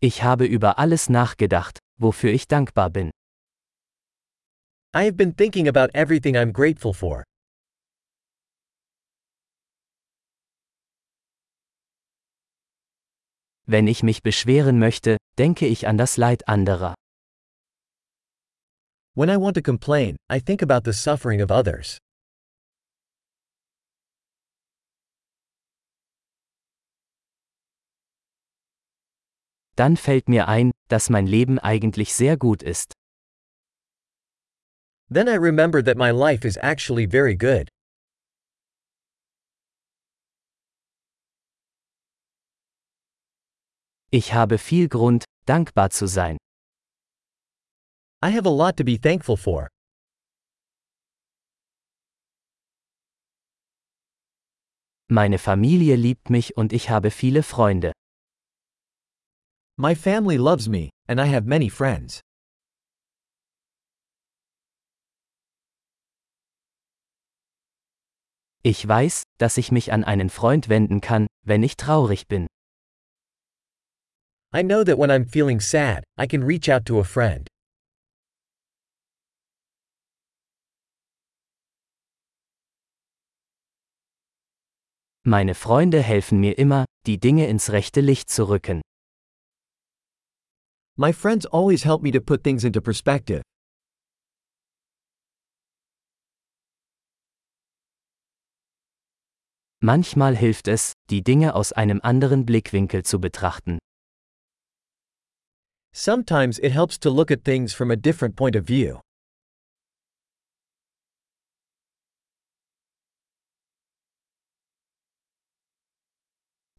Ich habe über alles nachgedacht, wofür ich dankbar bin. I have been thinking about everything I'm grateful for. Wenn ich mich beschweren möchte, denke ich an das Leid anderer. When I want to complain, I think about the suffering of others. Dann fällt mir ein, dass mein Leben eigentlich sehr gut ist. Then I remember that my life is actually very good. Ich habe viel Grund, dankbar zu sein. I have a lot to be thankful for. Meine Familie liebt mich und ich habe viele Freunde. My family loves me, and I have many friends. Ich weiß, dass ich mich an einen Freund wenden kann, wenn ich traurig bin. I know that when I'm feeling sad, I can reach out to a friend. Meine Freunde helfen mir immer, die Dinge ins rechte Licht zu rücken. My friends always help me to put things into perspective. Manchmal hilft es, die Dinge aus einem anderen Blickwinkel zu betrachten. Sometimes it helps to look at things from a different point of view.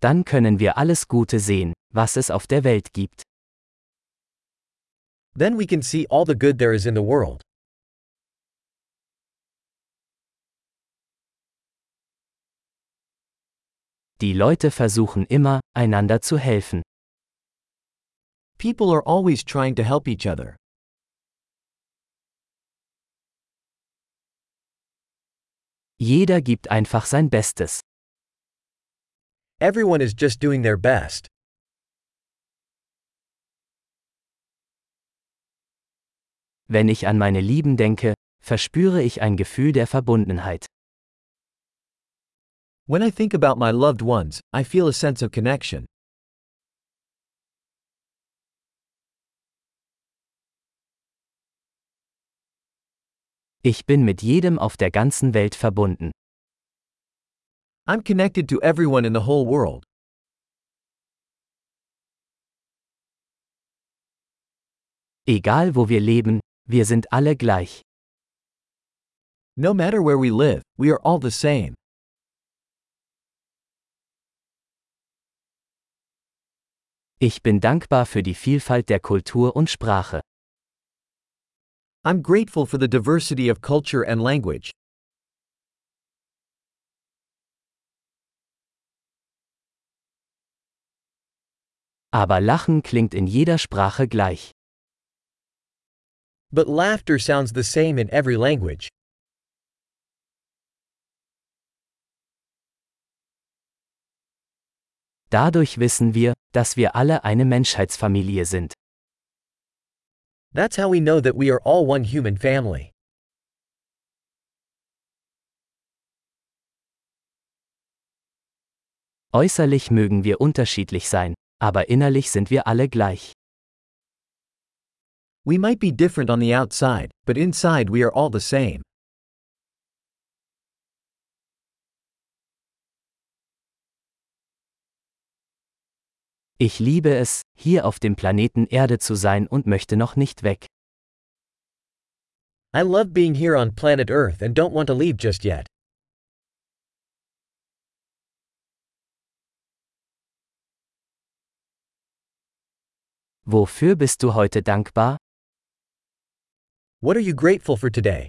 Dann können wir alles Gute sehen, was es auf der Welt gibt. Then we can see all the good there is in the world. Die Leute versuchen immer, einander zu helfen. People are always trying to help each other. Jeder gibt einfach sein Bestes. Everyone is just doing their best. Wenn ich an meine Lieben denke, verspüre ich ein Gefühl der Verbundenheit. When I think about my loved ones, I feel a sense of connection. Ich bin mit jedem auf der ganzen Welt verbunden. I'm connected to everyone in the whole world. Egal wo wir leben, wir sind alle gleich. No matter where we live, we are all the same. Ich bin dankbar für die Vielfalt der Kultur und Sprache. I'm grateful for the diversity of culture and language. Aber Lachen klingt in jeder Sprache gleich. But laughter sounds the same in every language. Dadurch wissen wir, dass wir alle eine Menschheitsfamilie sind. That's how we know that we are all one human family. Äußerlich mögen wir unterschiedlich sein, aber innerlich sind wir alle gleich. We might be different on the outside, but inside we are all the same. Ich liebe es, hier auf dem Planeten Erde zu sein und möchte noch nicht weg. I love being here on planet Earth and don't want to leave just yet. Wofür bist du heute dankbar? What are you grateful for today?